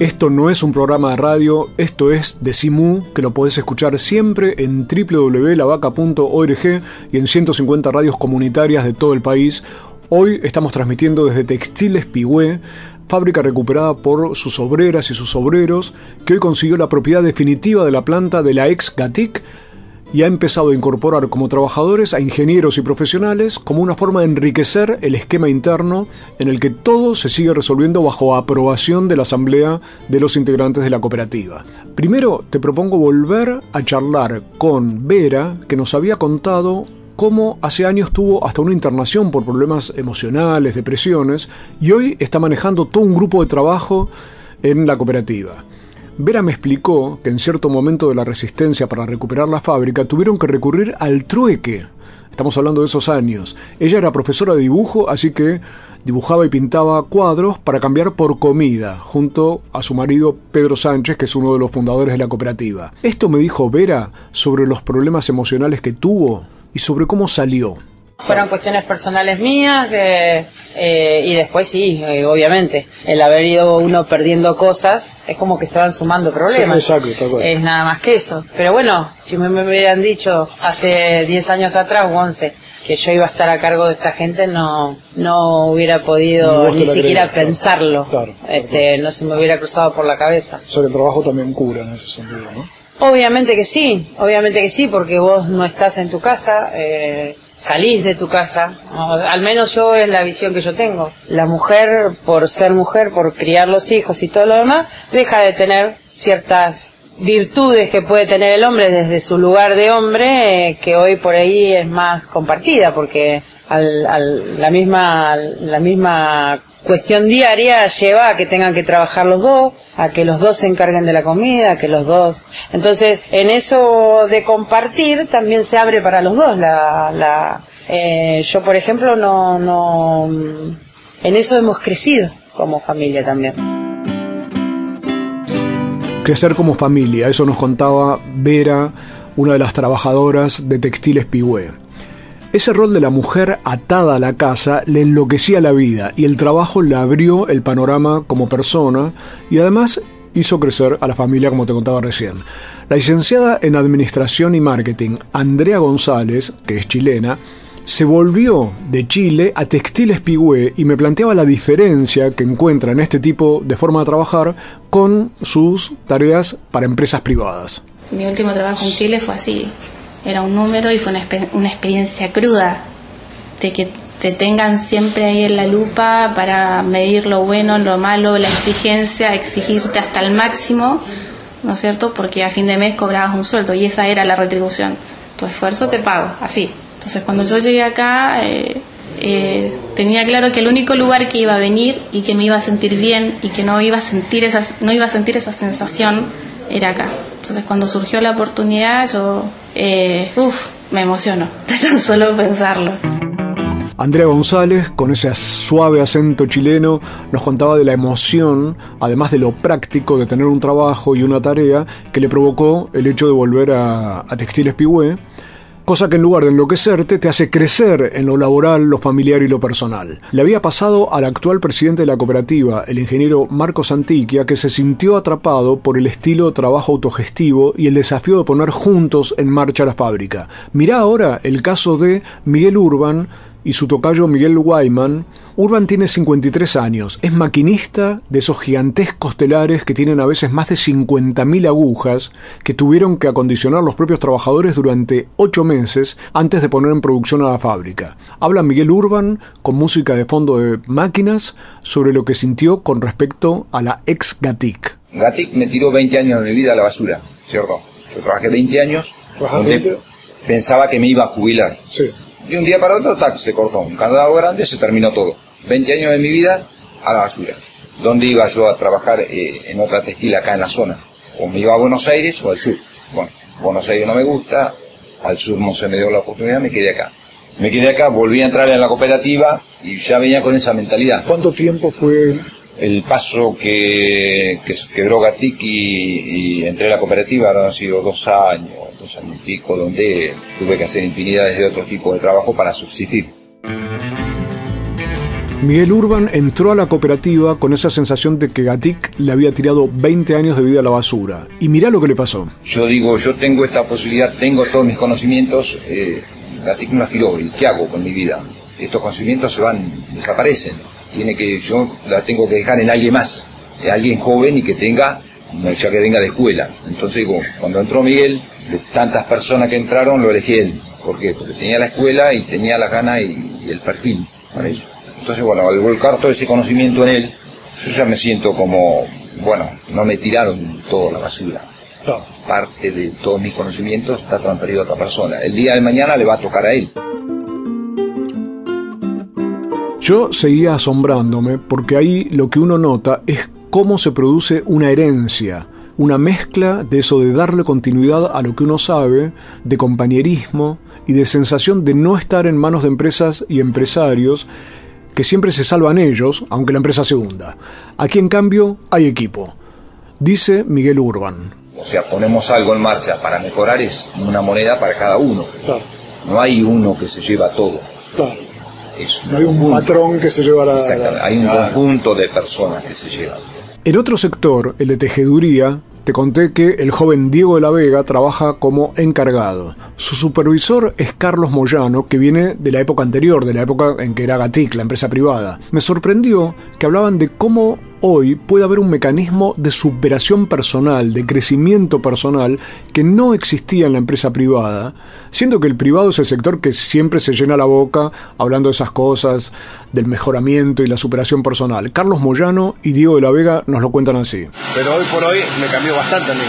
Esto no es un programa de radio, esto es Decimu, que lo podés escuchar siempre en www.lavaca.org y en 150 radios comunitarias de todo el país. Hoy estamos transmitiendo desde Textiles Pigüé, fábrica recuperada por sus obreras y sus obreros, que hoy consiguió la propiedad definitiva de la planta de la ex Gatic y ha empezado a incorporar como trabajadores a ingenieros y profesionales como una forma de enriquecer el esquema interno en el que todo se sigue resolviendo bajo aprobación de la asamblea de los integrantes de la cooperativa. Primero te propongo volver a charlar con Vera, que nos había contado cómo hace años tuvo hasta una internación por problemas emocionales, depresiones, y hoy está manejando todo un grupo de trabajo en la cooperativa. Vera me explicó que en cierto momento de la resistencia para recuperar la fábrica tuvieron que recurrir al trueque. Estamos hablando de esos años. Ella era profesora de dibujo, así que dibujaba y pintaba cuadros para cambiar por comida, junto a su marido Pedro Sánchez, que es uno de los fundadores de la cooperativa. Esto me dijo Vera sobre los problemas emocionales que tuvo y sobre cómo salió. Fueron cuestiones personales mías que, eh, y después sí, eh, obviamente, el haber ido uno perdiendo cosas es como que se van sumando problemas. Sí, exacto. Es nada más que eso. Pero bueno, si me, me hubieran dicho hace 10 años atrás o 11 que yo iba a estar a cargo de esta gente, no, no hubiera podido ni siquiera creías, claro. pensarlo. Claro, Este, no se me hubiera cruzado por la cabeza. O sea que el trabajo también cura en ese sentido, ¿no? Obviamente que sí, obviamente que sí, porque vos no estás en tu casa, eh, salís de tu casa, al menos yo es la visión que yo tengo. La mujer, por ser mujer, por criar los hijos y todo lo demás, deja de tener ciertas virtudes que puede tener el hombre desde su lugar de hombre, eh, que hoy por ahí es más compartida, porque al, al- la misma la misma cuestión diaria lleva a que tengan que trabajar los dos, a que los dos se encarguen de la comida, a que los dos. Entonces, en eso de compartir también se abre para los dos. La, la, eh, yo, por ejemplo, no, no, en eso hemos crecido como familia también. Crecer como familia, eso nos contaba Vera, una de las trabajadoras de Textiles Pigüé. Ese rol de la mujer atada a la casa le enloquecía la vida y el trabajo le abrió el panorama como persona y además hizo crecer a la familia como te contaba recién. La licenciada en Administración y Marketing, Andrea González, que es chilena, se volvió de Chile a Textiles Pigüé y me planteaba la diferencia que encuentra en este tipo de forma de trabajar con sus tareas para empresas privadas. Mi último trabajo en Chile fue así. Era un número y fue una, una experiencia cruda. De que te tengan siempre ahí en la lupa para medir lo bueno, lo malo, la exigencia, exigirte hasta el máximo, ¿no es cierto? Porque a fin de mes cobrabas un sueldo y esa era la retribución. Tu esfuerzo te pago, así. Entonces cuando yo llegué acá, eh, eh, tenía claro que el único lugar que iba a venir y que me iba a sentir bien y que no iba a sentir esa, no iba a sentir esa sensación era acá. Entonces cuando surgió la oportunidad, yo, eh, uff, me emociono tan solo pensarlo. Andrea González, con ese suave acento chileno, nos contaba de la emoción, además de lo práctico de tener un trabajo y una tarea que le provocó el hecho de volver a, a Textiles Pigüé, cosa que en lugar de enloquecerte te hace crecer en lo laboral, lo familiar y lo personal. Le había pasado al actual presidente de la cooperativa, el ingeniero Marcos Antiquia, que se sintió atrapado por el estilo de trabajo autogestivo y el desafío de poner juntos en marcha la fábrica. Mirá ahora el caso de Miguel Urban, y su tocayo Miguel Wyman. Urban tiene 53 años, es maquinista de esos gigantescos telares que tienen a veces más de 50.000 agujas que tuvieron que acondicionar los propios trabajadores durante 8 meses antes de poner en producción a la fábrica. Habla Miguel Urban con música de fondo de máquinas sobre lo que sintió con respecto a la ex Gatic. Gatic me tiró 20 años de mi vida a la basura, ¿cierto? Yo trabajé 20 años, ¿Trabajaste donde 20? pensaba que me iba a jubilar. Sí. De un día para otro, tac, se cortó. Un candado grande, se terminó todo. 20 años de mi vida a la basura. ¿Dónde iba yo a trabajar eh, en otra textil acá en la zona? O me iba a Buenos Aires o al sur. Bueno, Buenos Aires no me gusta, al sur no se me dio la oportunidad, me quedé acá. Me quedé acá, volví a entrar en la cooperativa y ya venía con esa mentalidad. ¿Cuánto tiempo fue El paso que, que quebró Gatic y, y entré a la cooperativa han sido dos años, dos años y pico, donde tuve que hacer infinidades de otro tipo de trabajo para subsistir. Miguel Urban entró a la cooperativa con esa sensación de que Gatic le había tirado 20 años de vida a la basura. Y mirá lo que le pasó. Yo digo, yo tengo esta posibilidad, tengo todos mis conocimientos, eh, Gatic me los tiró, ¿y qué hago con mi vida? Estos conocimientos se van, desaparecen. Tiene que, yo la tengo que dejar en alguien más, en alguien joven y que tenga, no, ya que venga de escuela. Entonces digo, cuando entró Miguel, de tantas personas que entraron, lo elegí él. ¿Por qué? Porque tenía la escuela y tenía las ganas y, y el perfil para eso. Entonces, bueno, al volcar todo ese conocimiento en él, yo ya me siento como, bueno, no me tiraron toda la basura. Parte de todos mis conocimientos está transferido a otra persona. El día de mañana le va a tocar a él. Yo seguía asombrándome porque ahí lo que uno nota es cómo se produce una herencia, una mezcla de eso de darle continuidad a lo que uno sabe, de compañerismo y de sensación de no estar en manos de empresas y empresarios que siempre se salvan ellos, aunque la empresa se hunda. Aquí en cambio hay equipo, dice Miguel Urban. O sea, ponemos algo en marcha para mejorar, es una moneda para cada uno. No hay uno que se lleva todo. Es No hay un conjunto. patrón que se lleva la... Exactamente, hay un conjunto de personas que se llevan. En otro sector, el de tejeduría, te conté que el joven Diego de la Vega trabaja como encargado. Su supervisor es Carlos Moyano, que viene de la época anterior, de la época en que era Gatic, la empresa privada. Me sorprendió que hablaban de cómo hoy puede haber un mecanismo de superación personal, de crecimiento personal, que no existía en la empresa privada, siendo que el privado es el sector que siempre se llena la boca hablando de esas cosas, del mejoramiento y la superación personal. Carlos Moyano y Diego de la Vega nos lo cuentan así. Pero hoy por hoy me cambió bastante a mí.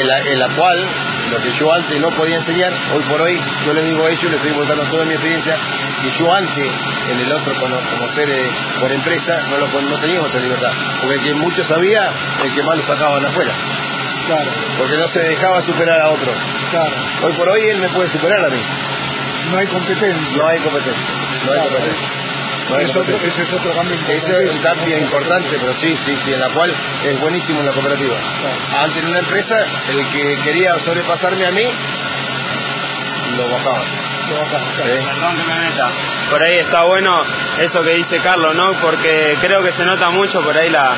En la, lo que yo antes no podía enseñar, hoy por hoy yo les digo a ellos, les estoy contando toda mi experiencia, que yo antes en el otro ser eh, por empresa no, lo, no teníamos esa libertad. Porque el que mucho sabía, el que más lo sacaban afuera. Claro. Porque no se dejaba superar a otro. Claro. Hoy por hoy él me puede superar a mí. No hay competencia. No hay competencia. No hay competencia. No hay Es otro- ese es otro cambio Ese es un cambio importante, pero sí, sí, sí, en la cual es buenísimo en la cooperativa. Antes en una empresa, el que quería sobrepasarme a mí, lo bajaba. Meta. Por ahí está bueno eso que dice Carlos, ¿no? Porque creo que se nota mucho por ahí la,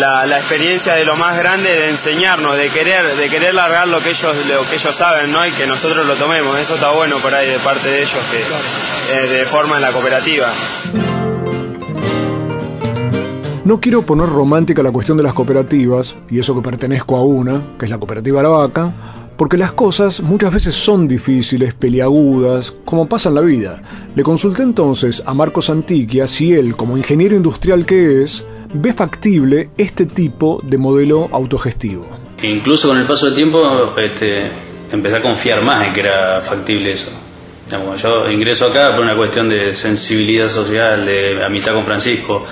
la, la experiencia de lo más grande de enseñarnos, de querer, de querer largar lo que ellos, lo que ellos saben, ¿no? Y que nosotros lo tomemos. Eso está bueno por ahí de parte de ellos que eh, de forma en la cooperativa. No quiero poner romántica la cuestión de las cooperativas, y eso que pertenezco a una, que es la cooperativa La Vaca, porque las cosas muchas veces son difíciles, peliagudas, como pasa en la vida. Le consulté entonces a Marcos Antiquia si él, como ingeniero industrial que es, ve factible este tipo de modelo autogestivo. Incluso con el paso del tiempo este, empecé a confiar más en que era factible eso. Digamos, yo ingreso acá por una cuestión de sensibilidad social, de amistad con Francisco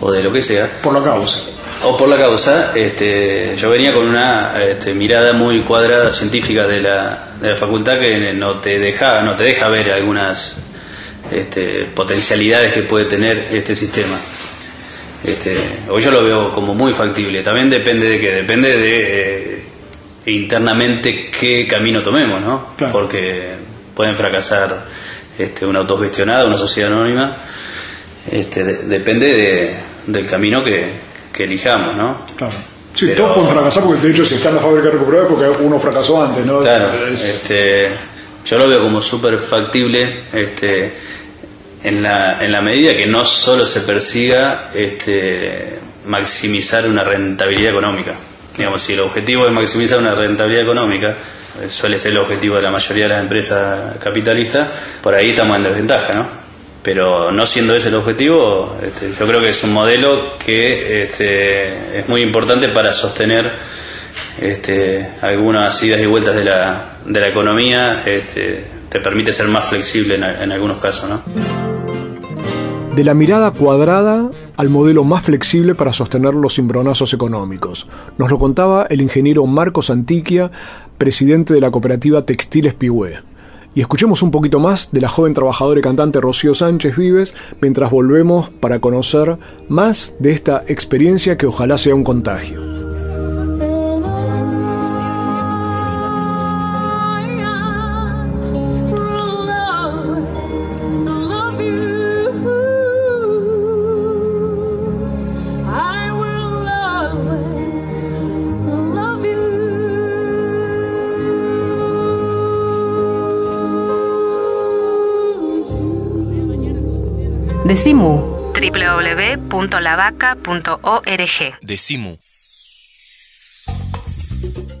o de lo que sea. Por la causa. O por la causa, este, yo venía con una este, mirada muy cuadrada científica de la, de la facultad que no te deja, no te deja ver algunas este, potencialidades que puede tener este sistema. Este, hoy yo lo veo como muy factible. También depende de qué, depende de eh, internamente qué camino tomemos, ¿no? Porque pueden fracasar este, una autogestionada, una sociedad anónima. Este, de- depende de- del camino que, que elijamos, ¿no? Claro. Sí, Pero- todos pueden fracasar porque de hecho si está en la fábrica recuperada es porque uno fracasó antes, ¿no? Claro, Es- este, yo lo veo como súper factible este, en, la, en la medida que no solo se persiga este, maximizar una rentabilidad económica. Digamos, si el objetivo es maximizar una rentabilidad económica, suele ser el objetivo de la mayoría de las empresas capitalistas, por ahí estamos en desventaja, ¿no? Pero no siendo ese el objetivo, este, yo creo que es un modelo que este, es muy importante para sostener este, algunas idas y vueltas de la, de la economía, te permite ser más flexible en, algunos casos. De la mirada cuadrada al modelo más flexible para sostener los cimbronazos económicos. Nos lo contaba el ingeniero Marcos Antiquia, presidente de la cooperativa Textiles Pigüé. Y escuchemos un poquito más de la joven trabajadora y cantante Rocío Sánchez Vives mientras volvemos para conocer más de esta experiencia que ojalá sea un contagio. Decimu. www.lavaca.org. Decimu.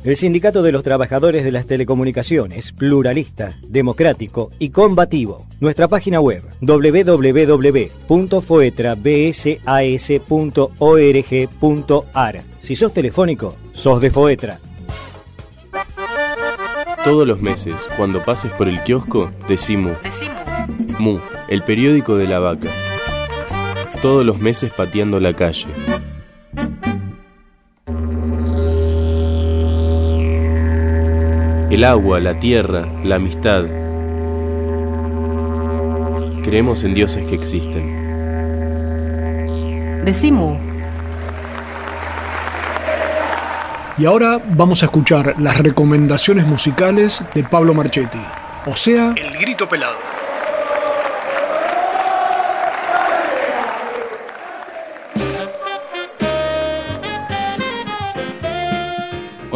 El Sindicato de los Trabajadores de las Telecomunicaciones, pluralista, democrático y combativo. Nuestra página web www.foetrabsas.org.ar. Si sos telefónico, sos de Foetra. Todos los meses, cuando pases por el kiosco, decimu. Mu, el periódico de la vaca. Todos los meses pateando la calle. El agua, la tierra, la amistad. Creemos en dioses que existen. Decimu. Y ahora vamos a escuchar las recomendaciones musicales de Pablo Marchetti, o sea, El Grito Pelado.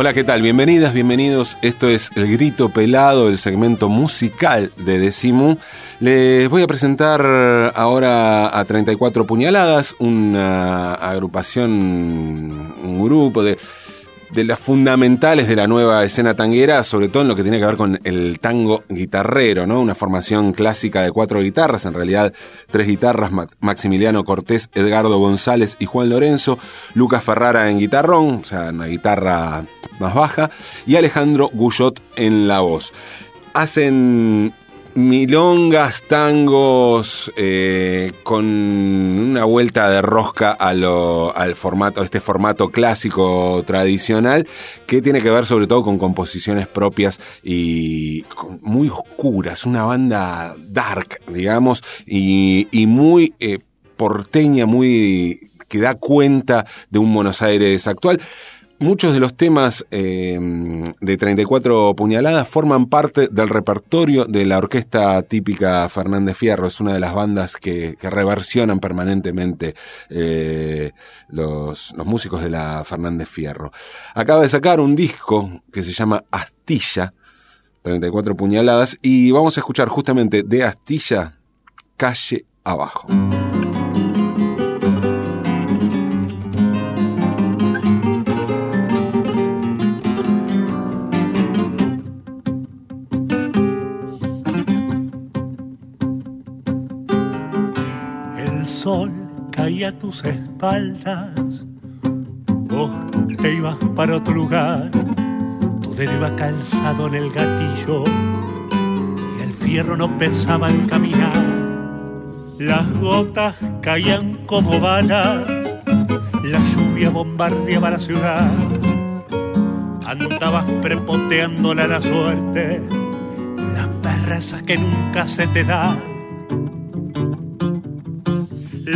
Hola, ¿qué tal? Bienvenidas, bienvenidos. Esto es El Grito Pelado, el segmento musical de Decimu. Les voy a presentar ahora a 34 Puñaladas, una agrupación, un grupo de de las fundamentales de la nueva escena tanguera, sobre todo en lo que tiene que ver con el tango guitarrero, ¿no? Una formación clásica de cuatro guitarras, en realidad tres guitarras, Maximiliano Cortés, Edgardo González y Juan Lorenzo, Lucas Ferrara en guitarrón, o sea, una guitarra más baja, y Alejandro Guyot en la voz. Hacen milongas, tangos, eh, con una vuelta de rosca a lo, al formato, este formato clásico tradicional, que tiene que ver sobre todo con composiciones propias y muy oscuras, una banda dark, digamos, y, muy eh, porteña, muy que da cuenta de un Buenos Aires actual. Muchos de los temas eh, de 34 puñaladas forman parte del repertorio de la orquesta típica Fernández Fierro. Es una de las bandas que, reversionan permanentemente eh, los, los, músicos de la Fernández Fierro. Acaba de sacar un disco que se llama Astilla, 34 puñaladas, y vamos a escuchar justamente de Astilla, Calle Abajo. Sol caía a tus espaldas, vos te ibas para otro lugar, tu dedo iba calzado en el gatillo y el fierro no pesaba al caminar. Las gotas caían como balas, la lluvia bombardeaba la ciudad. Andabas prepoteándola la suerte, las perras que nunca se te dan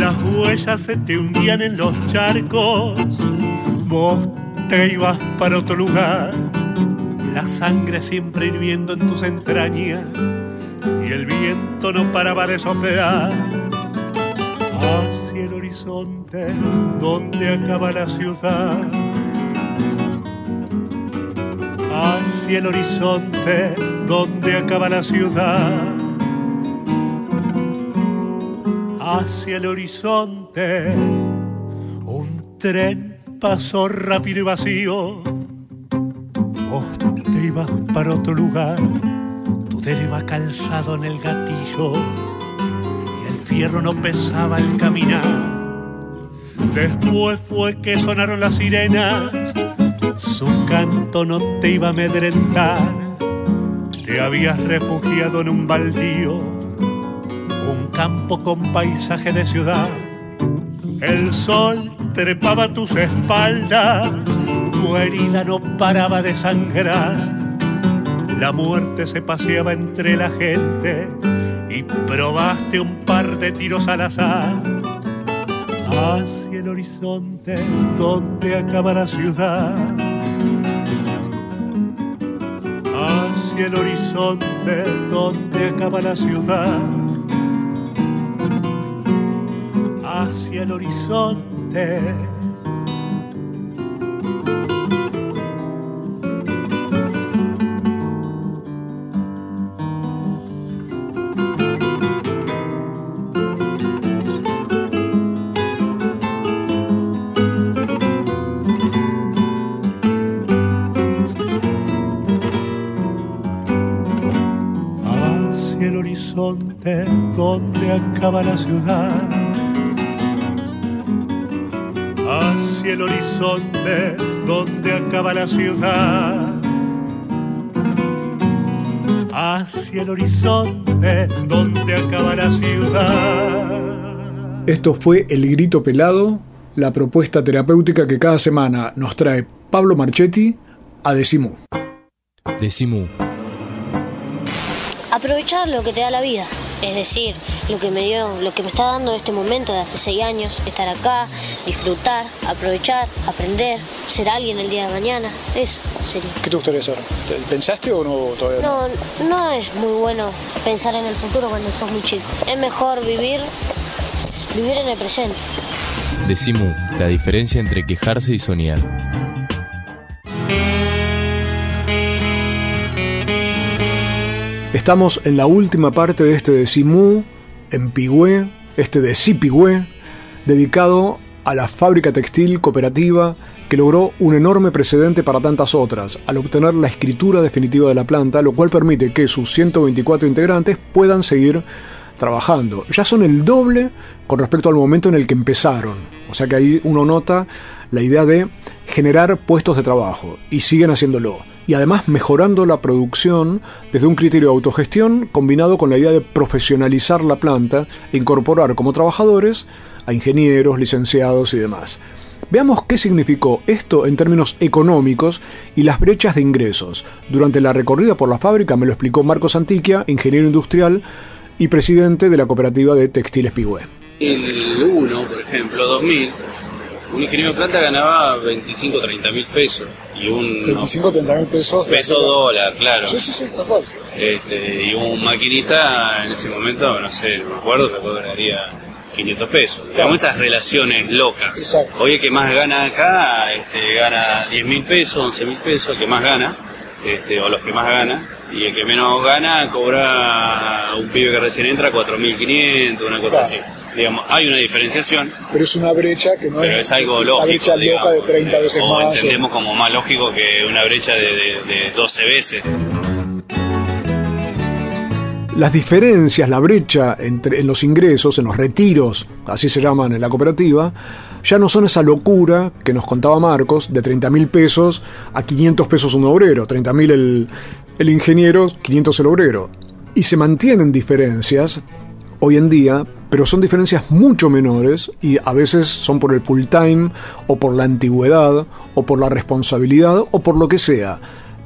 las huellas se te hundían en los charcos, vos te ibas para otro lugar, la sangre siempre hirviendo en tus entrañas y el viento no paraba de soplar. Hacia el horizonte donde acaba la ciudad. Hacia el horizonte donde acaba la ciudad hacia el horizonte. Un tren pasó rápido y vacío. Vos te ibas para otro lugar. Tu dedo iba calzado en el gatillo. Y el fierro no pesaba el caminar. Después fue que sonaron las sirenas. Su canto no te iba a amedrentar. Te habías refugiado en un baldío un campo con paisaje de ciudad. El sol trepaba tus espaldas, tu herida no paraba de sangrar. La muerte se paseaba entre la gente y probaste un par de tiros al azar. Hacia el horizonte donde acaba la ciudad. Hacia el horizonte donde acaba la ciudad hacia el horizonte. Hacia el horizonte donde acaba la ciudad el horizonte donde acaba la ciudad. Hacia el horizonte donde acaba la ciudad. Esto fue El Grito Pelado, la propuesta terapéutica que cada semana nos trae Pablo Marchetti a Decimú. Decimú. Aprovechar lo que te da la vida. Es decir, lo que me dio, lo que me está dando este momento de hace seis años, estar acá, disfrutar, aprovechar, aprender, ser alguien el día de mañana, eso sería. ¿Qué te gustaría ser? ¿Pensaste o no todavía? No, no es muy bueno pensar en el futuro cuando sos muy chico. Es mejor vivir, vivir en el presente. Decimos la diferencia entre quejarse y soñar. Estamos en la última parte de este de Simú, en Pigüé, este de Sipigüé, dedicado a la fábrica textil cooperativa que logró un enorme precedente para tantas otras, al obtener la escritura definitiva de la planta, lo cual permite que sus 124 integrantes puedan seguir trabajando. Ya son el doble con respecto al momento en el que empezaron. O sea que ahí uno nota la idea de generar puestos de trabajo y siguen haciéndolo. Y además mejorando la producción desde un criterio de autogestión combinado con la idea de profesionalizar la planta e incorporar como trabajadores a ingenieros, licenciados y demás. Veamos qué significó esto en términos económicos y las brechas de ingresos. Durante la recorrida por la fábrica me lo explicó Marcos Antiquia, ingeniero industrial y presidente de la cooperativa de Textiles Pigüé. En el 1, por ejemplo, 2000, un ingeniero de planta ganaba 25 30 mil pesos. Y un 25 30 mil pesos. peso dólar, claro. Sí, sí, sí, mejor. Este, y un maquinista en ese momento, no sé, no me acuerdo, que cobraría 500 pesos. Digamos esas relaciones locas. Exacto. Hoy el que más gana acá este, gana 10 mil pesos, 11 mil pesos, el que más gana, este, o los que más ganan. Y el que menos gana cobra un pibe que recién entra 4.500, una cosa Claro. así. Digamos, hay una diferenciación, Pero es una brecha que no pero es algo una lógico. brecha loca de digamos. 30 veces o más. o- entendemos como más lógico que una brecha de, de- de 12 veces. Las diferencias, la brecha entre, en los ingresos, en los retiros, así se llaman en la cooperativa, ya no son esa locura que nos contaba Marcos de 30 mil pesos a 500 pesos un obrero, 30 mil el, el ingeniero, 500 el obrero. Y se mantienen diferencias hoy en día, pero son diferencias mucho menores y a veces son por el full time o por la antigüedad o por la responsabilidad o por lo que sea.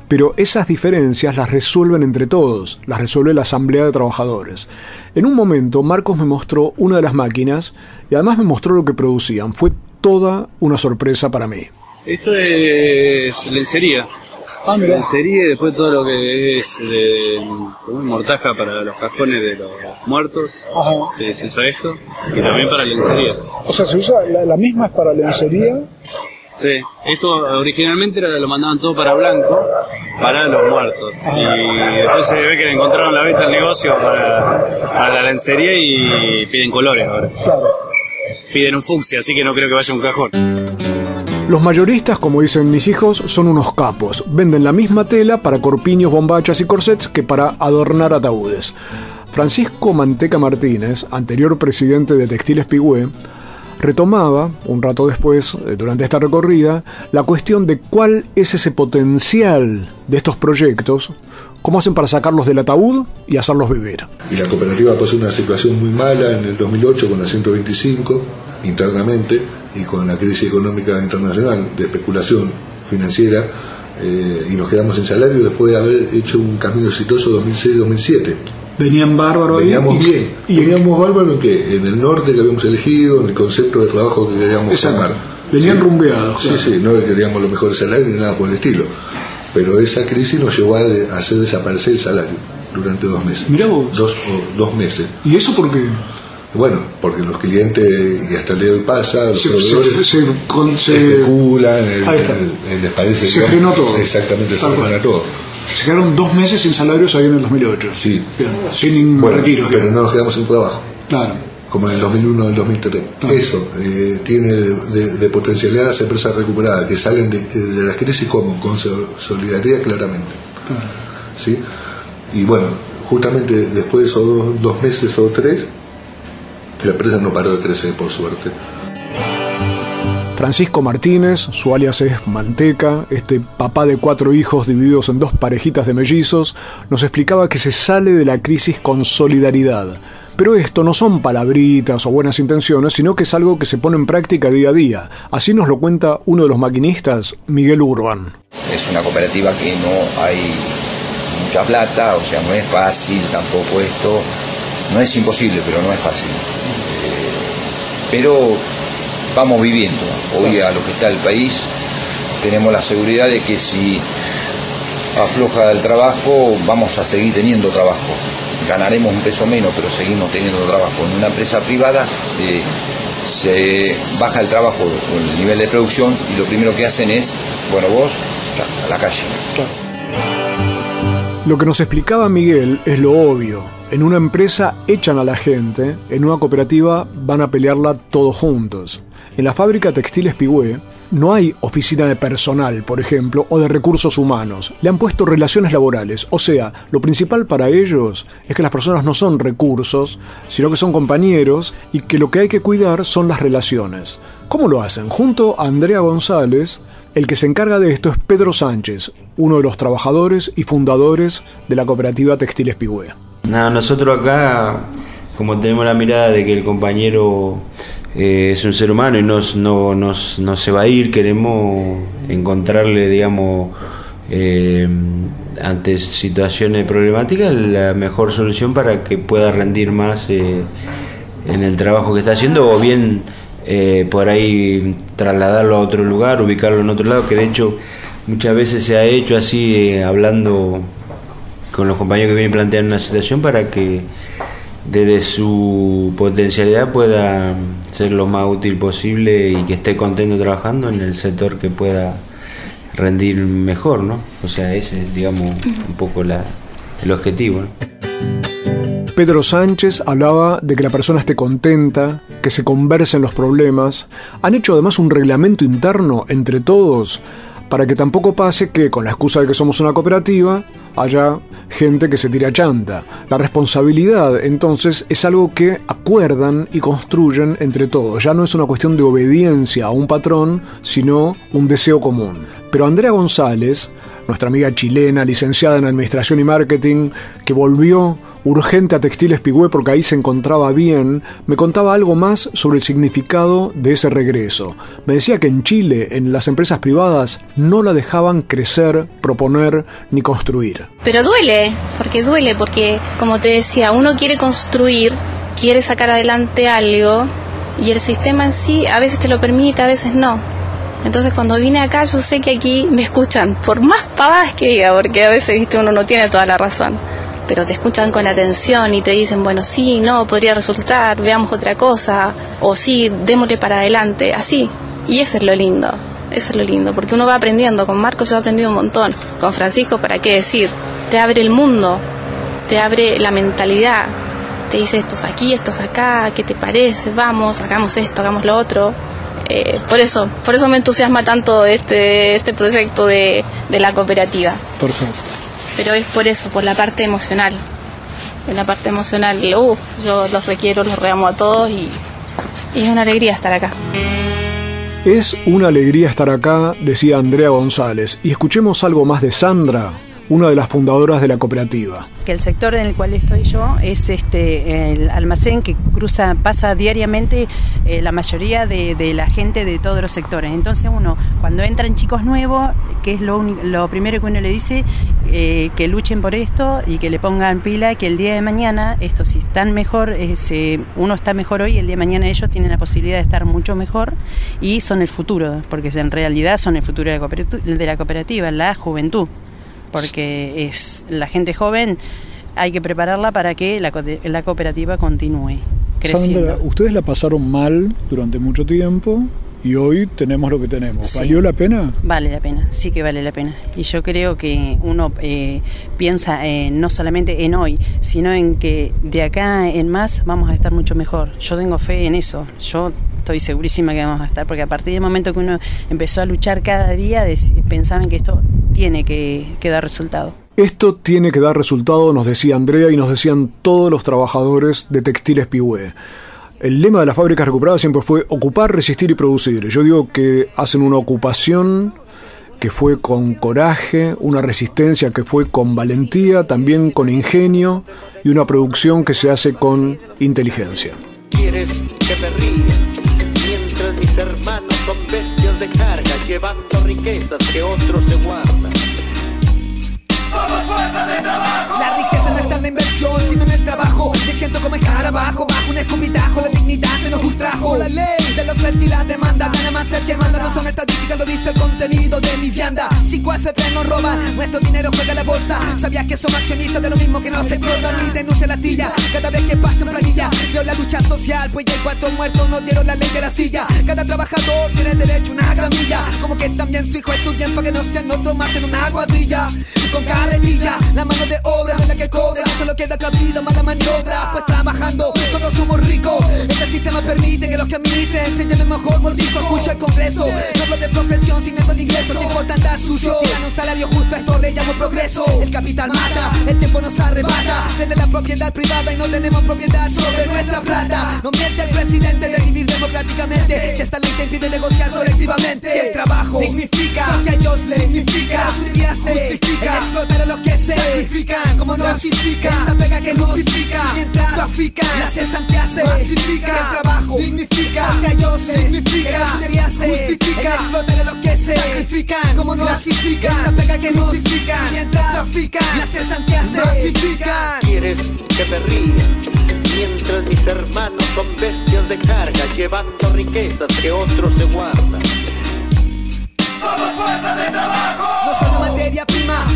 Pero esas diferencias las resuelven entre todos, las resuelve la Asamblea de Trabajadores. En un momento Marcos me mostró una de las máquinas y además me mostró lo que producían. Fue toda una sorpresa para mí. Esto es lencería. Ah, y después todo lo que es de, mortaja para los cajones de los muertos. Ajá. Se usa esto. Y también para lencería. O sea, se usa, la, la misma es para lencería. Sí, esto originalmente era, lo mandaban todo para blanco, para los muertos. Y después se ve que le encontraron la venta al negocio para, para la lencería y piden colores ahora. Piden un fucsia, así que no creo que vaya a un cajón. Los mayoristas, como dicen mis hijos, son unos capos. Venden la misma tela para corpiños, bombachas y corsets que para adornar ataúdes. Francisco Manteca Martínez, anterior presidente de Textiles Pigüé, retomaba, un rato después, eh, durante esta recorrida, la cuestión de cuál es ese potencial de estos proyectos, cómo hacen para sacarlos del ataúd y hacerlos vivir. Y la cooperativa pasó una situación muy mala en el 2008 con la 125 internamente y con la crisis económica internacional de especulación financiera eh, y nos quedamos sin salario después de haber hecho un camino exitoso 2006-2007. Venían bárbaros. Veníamos bien. y- Veníamos bárbaro en que en el norte que habíamos elegido, en el concepto de trabajo que queríamos formar. Venían Sí. rumbeados, Sí, claro. sí, no queríamos los mejores salarios ni nada por el estilo. Pero esa crisis nos llevó a hacer desaparecer el salario durante dos meses. Mirá vos. Dos, o dos meses. ¿Y eso por qué? Bueno, porque los clientes, y hasta el día de hoy pasa, los Se- proveedores se- se- con- se- especulan, el- el- el- les parece Se que- frenó todo. Exactamente, se Tal frena todo. Se quedaron dos meses sin salarios ahí en el 2008. Sí. Bien, sin ningún Bueno, retiro. pero digamos. no nos quedamos sin trabajo. Claro. como en el 2001 o el 2003. Eso eh, tiene de, de- de potencialidad las empresas recuperadas que salen de, de la crisis como con so- solidaridad claramente. ¿sí? Y bueno, justamente después de esos dos, dos meses o tres, la empresa no paró de crecer, por suerte. Francisco Martínez, su alias es Manteca, este papá de cuatro hijos divididos en dos parejitas de mellizos, nos explicaba que se sale de la crisis con solidaridad. Pero esto no son palabritas o buenas intenciones, sino que es algo que se pone en práctica día a día. Así nos lo cuenta uno de los maquinistas, Miguel Urban. Es una cooperativa que no hay mucha plata, o sea, no es fácil tampoco esto. No es imposible, pero no es fácil. Eh, pero vamos viviendo. Hoy a lo que está el país tenemos la seguridad de que si afloja el trabajo, vamos a seguir teniendo trabajo. Ganaremos un peso menos, pero seguimos teniendo trabajo. En una empresa privada eh, se baja el trabajo el nivel de producción y lo primero que hacen es, bueno, vos, a la calle. Lo que nos explicaba Miguel es lo obvio. En una empresa echan a la gente, en una cooperativa van a pelearla todos juntos. En la fábrica Textiles Pigüé no hay oficina de personal, por ejemplo, o de recursos humanos. Le han puesto relaciones laborales. O sea, lo principal para ellos es que las personas no son recursos, sino que son compañeros y que lo que hay que cuidar son las relaciones. ¿Cómo lo hacen? Junto a Andrea González, el que se encarga de esto es Pedro Sánchez, uno de los trabajadores y fundadores de la cooperativa Textiles Pigüé. Nada, nosotros acá, como tenemos la mirada de que el compañero eh, es un ser humano y no, no, no, se va a ir, queremos encontrarle, digamos, eh, ante situaciones problemáticas, la mejor solución para que pueda rendir más eh, en el trabajo que está haciendo o bien por ahí trasladarlo a otro lugar, ubicarlo en otro lado, que de hecho muchas veces se ha hecho así, hablando con los compañeros que vienen planteando una situación para que desde su potencialidad pueda ser lo más útil posible y que esté contento trabajando en el sector que pueda rendir mejor, ¿no? O sea, ese es, digamos, un poco la, el objetivo. Pedro Sánchez hablaba de que la persona esté contenta, que se conversen los problemas. Han hecho además un reglamento interno entre todos para que tampoco pase que, con la excusa de que somos una cooperativa, haya gente que se tira chanta. La responsabilidad, entonces, es algo que acuerdan y construyen entre todos. Ya no es una cuestión de obediencia a un patrón, sino un deseo común. Pero Andrea González, nuestra amiga chilena, licenciada en Administración y Marketing, que volvió urgente a Textiles Pigüé porque ahí se encontraba bien, me contaba algo más sobre el significado de ese regreso. Me decía que en Chile, en las empresas privadas, no la dejaban crecer, proponer ni construir. Pero duele, porque duele, porque como te decía, uno quiere construir, quiere sacar adelante algo y el sistema en sí a veces te lo permite, a veces no. Entonces cuando vine acá yo sé que aquí me escuchan, por más pavadas que diga, porque a veces viste uno no tiene toda la razón pero te escuchan con atención y te dicen, bueno, sí, no, podría resultar, veamos otra cosa, o sí, démosle para adelante, así. Y eso es lo lindo, eso es lo lindo, porque uno va aprendiendo. Con Marcos yo he aprendido un montón. Con Francisco, ¿para qué decir? Te abre el mundo, te abre la mentalidad, te dice estos aquí, estos acá, ¿qué te parece? Vamos, hagamos esto, hagamos lo otro. Eh, por eso, por eso me entusiasma tanto este, este proyecto de, de la cooperativa. Perfecto pero es por eso, por la parte emocional. En la parte emocional, uh, yo los requiero, los reamo a todos y, y es una alegría estar acá. Es una alegría estar acá, decía Andrea González. Y escuchemos algo más de Sandra, una de las fundadoras de la cooperativa. Que el sector en el cual estoy yo es este el almacén que cruza, pasa diariamente eh, la mayoría de, la gente de todos los sectores. Entonces uno, cuando entran chicos nuevos, que es lo, lo primero que uno le dice, eh, que luchen por esto y que le pongan pila, que el día de mañana, esto si están mejor, eh, uno está mejor hoy, el día de mañana ellos tienen la posibilidad de estar mucho mejor y son el futuro, porque en realidad son el futuro de la cooperativa, la juventud porque es la gente joven hay que prepararla para que la, la cooperativa continúe creciendo. Sandra, ustedes la pasaron mal durante mucho tiempo y hoy tenemos lo que tenemos. ¿Valió la pena? Vale la pena, sí que vale la pena. Y yo creo que uno eh, piensa no solamente en hoy, sino en que de acá en más vamos a estar mucho mejor. Yo tengo fe en eso. Yo estoy segurísima que vamos a estar, porque a partir del momento que uno empezó a luchar cada día, pensaban que esto tiene que, dar resultado. Esto tiene que dar resultado, nos decía Andrea y nos decían todos los trabajadores de Textiles Pihué. El lema de las fábricas recuperadas siempre fue ocupar, resistir y producir. Yo digo que hacen una ocupación que fue con coraje, una resistencia que fue con valentía, también con ingenio y una producción que se hace con inteligencia. ¿Quieres que llevando riquezas que otros se guardan. La inversión, sino en el trabajo. Me siento como escarabajo, bajo un escupitajo. La dignidad se nos ultrajo. La ley de la oferta y la demanda. Gana más el que manda, no son estadísticas, lo dice el contenido de mi vianda. 5FP nos roban, nuestro dinero juega la bolsa. Sabías que somos accionistas de lo mismo que nos explotan y denuncia la tilla. Cada vez que pasa en planilla, creo la lucha social, pues ya hay cuatro muertos, no dieron la ley de la silla. Cada trabajador tiene derecho a una camilla. Como que también su hijo estudien para que no sean otros más en una cuadrilla. con carretilla. La mano de obra es la que cobra, solo queda cabida, mala maniobra. Pues trabajando, todos somos ricos. Este sistema permite que los que admiten se llamen mejor mordisco. Escucha el congreso, no hablo de profesión, sin de ingreso. Te importa andar sucio, si gana un salario justo, esto le llamo progreso. El capital mata, el tiempo nos arrebata. Tiene la propiedad privada y no tenemos propiedad sobre nuestra plata. No miente el presidente de vivir democráticamente. Si esta ley te impide negociar colectivamente, que el trabajo dignifica, porque a ellos le significa. Las justifica, el explotar a los que se sacrifican, como no clasifica. Esta pega que no significa, mientras trafican, la cesantía se pacifica. El trabajo dignifica, le significa. Las universidades justifica, el explotar a los que se sacrifican, como no clasifica. Esta pega que no significa, mientras trafican, la cesantía se pacifica. ¿Quieres que me ría? Mientras mis hermanos son bestias de carga, llevando riquezas que otros se guardan. Somos fuerza de trabajo.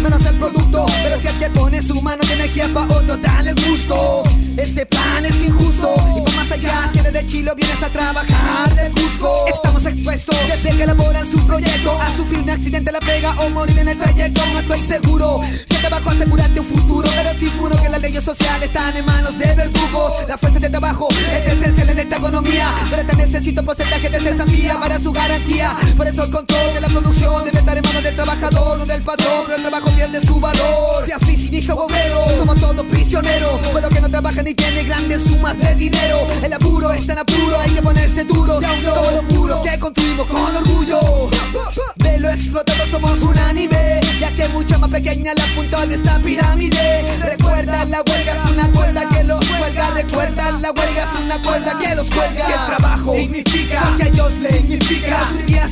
Menos el producto. Pero si que pone su mano de energía pa' otro, dale el gusto. Este es injusto. Y por más allá, si eres de Chile o vienes a trabajar de Cusco. Estamos expuestos desde que elaboran su proyecto a sufrir un accidente, la pega o morir en el trayecto. No estoy seguro. Si el trabajo asegurarte un futuro, pero sí juro que las leyes sociales están en manos de verdugos. La fuerza de trabajo es esencial en esta economía. Pero te necesito porcentaje de cesantía para su garantía. Por eso el control de la producción debe estar en manos del trabajador, no del patrón. Pero el trabajo pierde su valor. Sea oficinista o obrero, somos todos prisioneros. Pueblo que no trabaja ni tiene sumas de dinero. El apuro es tan apuro, hay que ponerse duro. Todo lo puro que construimos con orgullo. De lo explotado somos unánime, ya que mucho más pequeña la punta de esta pirámide. Recuerda, la huelga es una cuerda que los cuelga. Recuerda, la huelga es una cuerda que los cuelga. Que el trabajo dignifica, porque a ellos les significa. Justifica,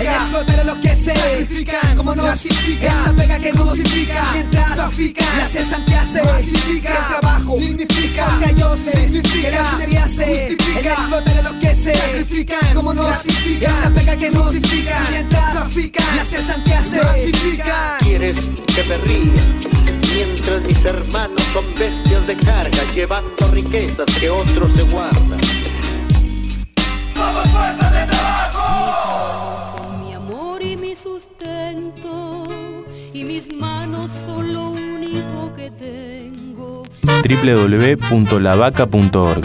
el explotar a los que se sacrifican, como no clasifica. Esta pega que no dosifica, mientras trafican. La cesantía se pacifica, el trabajo dignifica, porque a ellos les significa. Las universidades justifica, el explotar que se sacrifican, como no clasifica. Esta pega que no dosifica, mientras trafican. La cesantía se pacifica. ¿Quieres que me ría? Mientras mis hermanos son bestias de carga, llevando riquezas que otros se guardan. Somos fuerza de trabajo. Son mi amor y mi sustento, y mis manos son lo único que tengo. www.lavaca.org